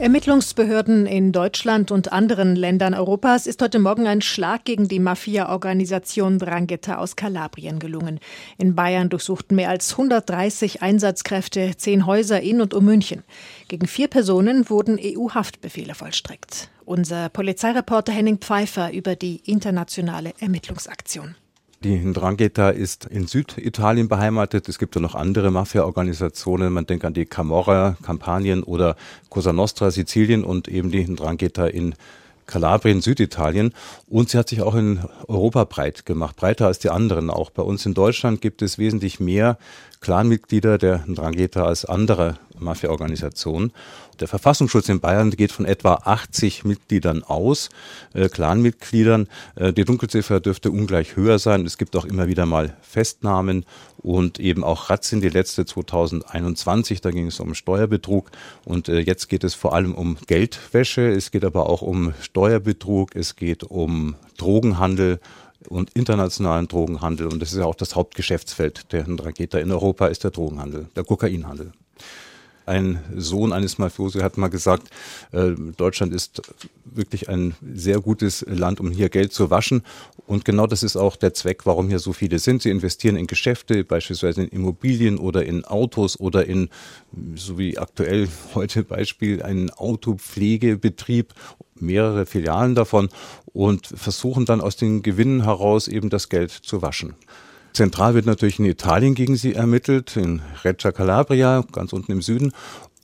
Ermittlungsbehörden in Deutschland und anderen Ländern Europas ist heute Morgen ein Schlag gegen die Mafia-Organisation Drangheta aus Kalabrien gelungen. In Bayern durchsuchten mehr als 130 Einsatzkräfte zehn Häuser in und um München. Gegen vier Personen wurden EU-Haftbefehle vollstreckt. Unser Polizeireporter Henning Pfeiffer über die internationale Ermittlungsaktion. Die Ndrangheta ist in Süditalien beheimatet. Es gibt ja noch andere Mafia-Organisationen. Man denkt an die Camorra, Kampanien oder Cosa Nostra, Sizilien und eben die Ndrangheta in Kalabrien, Süditalien. Und sie hat sich auch in Europa breit gemacht, breiter als die anderen. Auch bei uns in Deutschland gibt es wesentlich mehr Clanmitglieder der Ndrangheta als andere Mafia-Organisationen. Der Verfassungsschutz in Bayern geht von etwa 80 Mitgliedern aus, äh, Clanmitgliedern. Äh, die Dunkelziffer dürfte ungleich höher sein. Es gibt auch immer wieder mal Festnahmen und eben auch Razzien, die letzte 2021, da ging es um Steuerbetrug und äh, jetzt geht es vor allem um Geldwäsche, es geht aber auch um Steuerbetrug, es geht um Drogenhandel und internationalen Drogenhandel und das ist ja auch das Hauptgeschäftsfeld der Ndrangheta in Europa ist der Drogenhandel, der Kokainhandel. Ein Sohn eines Mafiosi hat mal gesagt, äh, Deutschland ist wirklich ein sehr gutes Land, um hier Geld zu waschen. Und genau das ist auch der Zweck, warum hier so viele sind. Sie investieren in Geschäfte, beispielsweise in Immobilien oder in Autos oder in, so wie aktuell heute Beispiel, einen Autopflegebetrieb, mehrere Filialen davon und versuchen dann aus den Gewinnen heraus eben das Geld zu waschen. Zentral wird natürlich in Italien gegen sie ermittelt, in Reggio Calabria, ganz unten im Süden.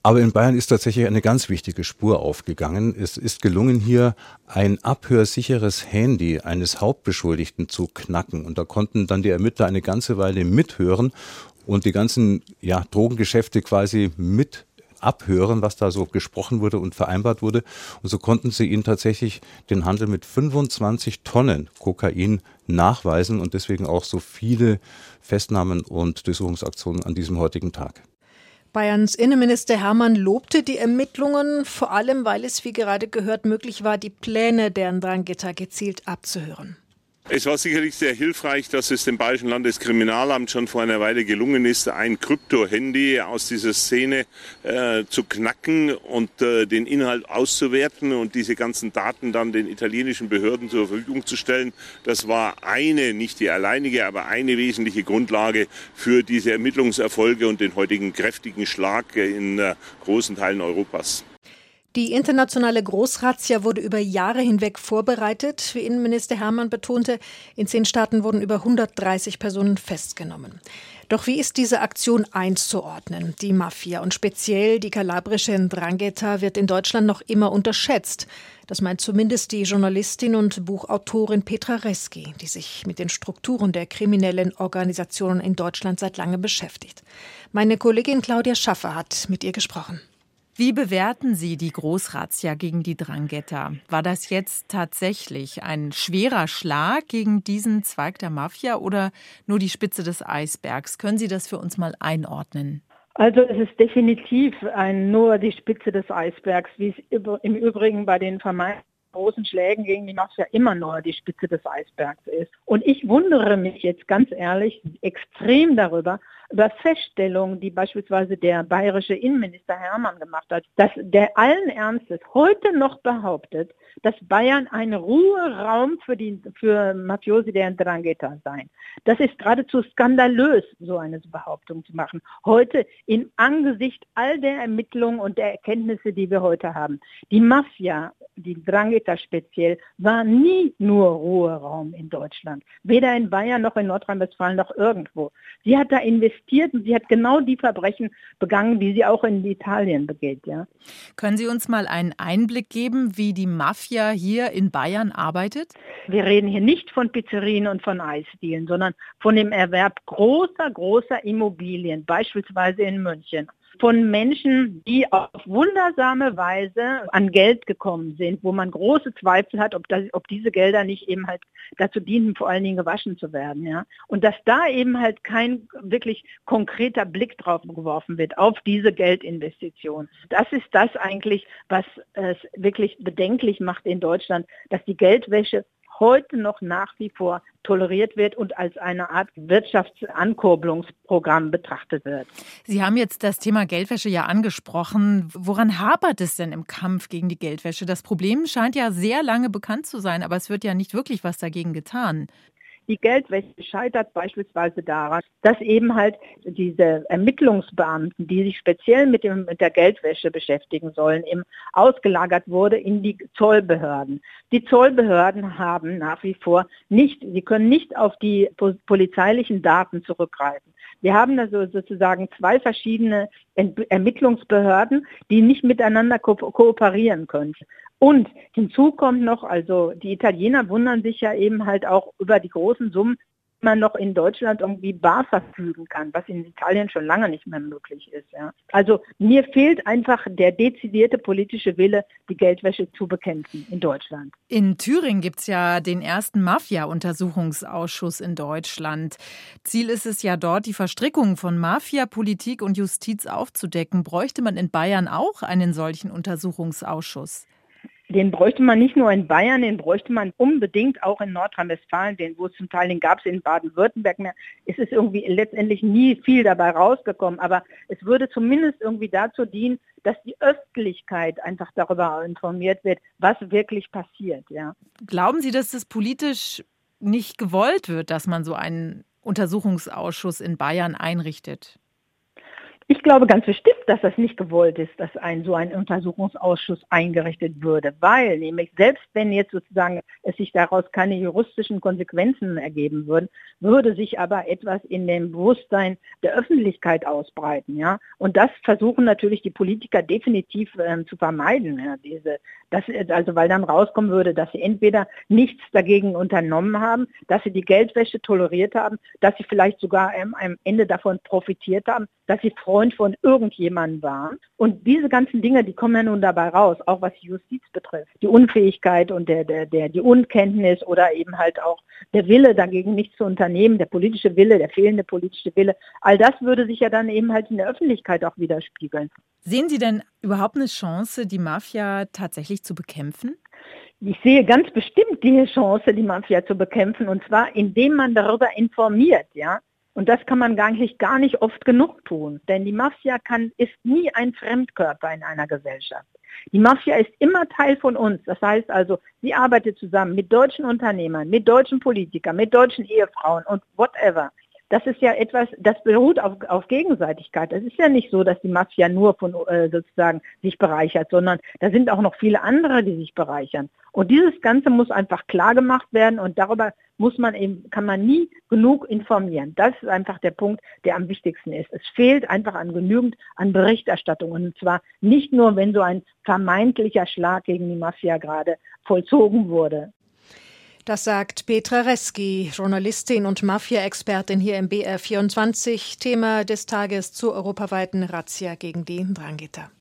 Aber in Bayern ist tatsächlich eine ganz wichtige Spur aufgegangen. Es ist gelungen, hier ein abhörsicheres Handy eines Hauptbeschuldigten zu knacken. Und da konnten dann die Ermittler eine ganze Weile mithören und die ganzen ja, Drogengeschäfte quasi mit abhören, was da so gesprochen wurde und vereinbart wurde. Und so konnten sie ihnen tatsächlich den Handel mit 25 Tonnen Kokain nachweisen und deswegen auch so viele Festnahmen und Durchsuchungsaktionen an diesem heutigen Tag. Bayerns Innenminister Hermann lobte die Ermittlungen, vor allem weil es, wie gerade gehört, möglich war, die Pläne der Ndrangheta gezielt abzuhören. Es war sicherlich sehr hilfreich, dass es dem Bayerischen Landeskriminalamt schon vor einer Weile gelungen ist, ein Krypto-Handy aus dieser Szene äh, zu knacken und äh, den Inhalt auszuwerten und diese ganzen Daten dann den italienischen Behörden zur Verfügung zu stellen. Das war eine, nicht die alleinige, aber eine wesentliche Grundlage für diese Ermittlungserfolge und den heutigen kräftigen Schlag in äh, großen Teilen Europas. Die internationale Großrazzia wurde über Jahre hinweg vorbereitet, wie Innenminister Hermann betonte. In zehn Staaten wurden über 130 Personen festgenommen. Doch wie ist diese Aktion einzuordnen? Die Mafia und speziell die kalabrische Ndrangheta wird in Deutschland noch immer unterschätzt. Das meint zumindest die Journalistin und Buchautorin Petra Reski, die sich mit den Strukturen der kriminellen Organisationen in Deutschland seit langem beschäftigt. Meine Kollegin Claudia Schaffer hat mit ihr gesprochen. Wie bewerten Sie die Großrazzia gegen die Drangheta? War das jetzt tatsächlich ein schwerer Schlag gegen diesen Zweig der Mafia oder nur die Spitze des Eisbergs? Können Sie das für uns mal einordnen? Also es ist definitiv ein, nur die Spitze des Eisbergs, wie es im Übrigen bei den vermeintlichen großen Schlägen gegen die Mafia immer nur die Spitze des Eisbergs ist. Und ich wundere mich jetzt ganz ehrlich extrem darüber, über Feststellungen, die beispielsweise der bayerische Innenminister Hermann gemacht hat, dass der allen Ernstes heute noch behauptet, dass Bayern ein Ruheraum für, die, für Mafiosi der Drangheta sei. Das ist geradezu skandalös, so eine Behauptung zu machen. Heute im Angesicht all der Ermittlungen und der Erkenntnisse, die wir heute haben. Die Mafia, die Drangheta speziell, war nie nur Ruheraum in Deutschland. Weder in Bayern noch in Nordrhein-Westfalen noch irgendwo. Sie hat da investiert investiert und sie hat genau die Verbrechen begangen, die sie auch in Italien begeht. Ja. Können Sie uns mal einen Einblick geben, wie die Mafia hier in Bayern arbeitet? Wir reden hier nicht von Pizzerien und von Eisdielen, sondern von dem Erwerb großer, großer Immobilien, beispielsweise in München von Menschen, die auf wundersame Weise an Geld gekommen sind, wo man große Zweifel hat, ob, das, ob diese Gelder nicht eben halt dazu dienen, vor allen Dingen gewaschen zu werden. Ja? Und dass da eben halt kein wirklich konkreter Blick drauf geworfen wird, auf diese Geldinvestition. Das ist das eigentlich, was es wirklich bedenklich macht in Deutschland, dass die Geldwäsche heute noch nach wie vor toleriert wird und als eine Art Wirtschaftsankurbelungsprogramm betrachtet wird. Sie haben jetzt das Thema Geldwäsche ja angesprochen. Woran hapert es denn im Kampf gegen die Geldwäsche? Das Problem scheint ja sehr lange bekannt zu sein, aber es wird ja nicht wirklich was dagegen getan. Die Geldwäsche scheitert beispielsweise daran, dass eben halt diese Ermittlungsbeamten, die sich speziell mit, dem, mit der Geldwäsche beschäftigen sollen, eben ausgelagert wurde in die Zollbehörden. Die Zollbehörden haben nach wie vor nicht, sie können nicht auf die polizeilichen Daten zurückgreifen. Wir haben also sozusagen zwei verschiedene Ermittlungsbehörden, die nicht miteinander ko kooperieren können. Und hinzu kommt noch, also die Italiener wundern sich ja eben halt auch über die großen Summen, man noch in Deutschland irgendwie bar verfügen kann, was in Italien schon lange nicht mehr möglich ist. Ja. Also mir fehlt einfach der dezidierte politische Wille, die Geldwäsche zu bekämpfen in Deutschland. In Thüringen gibt es ja den ersten Mafia-Untersuchungsausschuss in Deutschland. Ziel ist es ja dort, die Verstrickungen von Mafia, Politik und Justiz aufzudecken. Bräuchte man in Bayern auch einen solchen Untersuchungsausschuss? Den bräuchte man nicht nur in Bayern, den bräuchte man unbedingt auch in Nordrhein-Westfalen, den wo es zum Teil den gab es in Baden-Württemberg mehr. Es ist irgendwie letztendlich nie viel dabei rausgekommen, aber es würde zumindest irgendwie dazu dienen, dass die Öffentlichkeit einfach darüber informiert wird, was wirklich passiert. Ja. Glauben Sie, dass das politisch nicht gewollt wird, dass man so einen Untersuchungsausschuss in Bayern einrichtet? Ich glaube ganz bestimmt, dass das nicht gewollt ist, dass ein so ein Untersuchungsausschuss eingerichtet würde, weil nämlich selbst wenn jetzt sozusagen es sich daraus keine juristischen Konsequenzen ergeben würden, würde sich aber etwas in dem Bewusstsein der Öffentlichkeit ausbreiten, ja. Und das versuchen natürlich die Politiker definitiv ähm, zu vermeiden, ja, diese, das, also weil dann rauskommen würde, dass sie entweder nichts dagegen unternommen haben, dass sie die Geldwäsche toleriert haben, dass sie vielleicht sogar ähm, am Ende davon profitiert haben, dass sie Freund von irgendjemandem waren. Und diese ganzen Dinge, die kommen ja nun dabei raus, auch was die Justiz betrifft. Die Unfähigkeit und der, der, der, die Unkenntnis oder eben halt auch der Wille, dagegen nichts zu unternehmen, der politische Wille, der fehlende politische Wille. All das würde sich ja dann eben halt in der Öffentlichkeit auch widerspiegeln. Sehen Sie denn überhaupt eine Chance, die Mafia tatsächlich zu bekämpfen? Ich sehe ganz bestimmt die Chance, die Mafia zu bekämpfen, und zwar indem man darüber informiert, ja. Und das kann man eigentlich gar nicht oft genug tun, denn die Mafia kann, ist nie ein Fremdkörper in einer Gesellschaft. Die Mafia ist immer Teil von uns. Das heißt also, sie arbeitet zusammen mit deutschen Unternehmern, mit deutschen Politikern, mit deutschen Ehefrauen und whatever das ist ja etwas, das beruht auf, auf Gegenseitigkeit. Es ist ja nicht so, dass die Mafia nur von äh, sozusagen sich bereichert, sondern da sind auch noch viele andere, die sich bereichern. Und dieses Ganze muss einfach klar gemacht werden und darüber muss man eben, kann man nie genug informieren. Das ist einfach der Punkt, der am wichtigsten ist. Es fehlt einfach an genügend an Berichterstattung und zwar nicht nur, wenn so ein vermeintlicher Schlag gegen die Mafia gerade vollzogen wurde. Das sagt Petra Reski, Journalistin und Mafia-Expertin hier im BR24. Thema des Tages zur europaweiten Razzia gegen die Drangheta.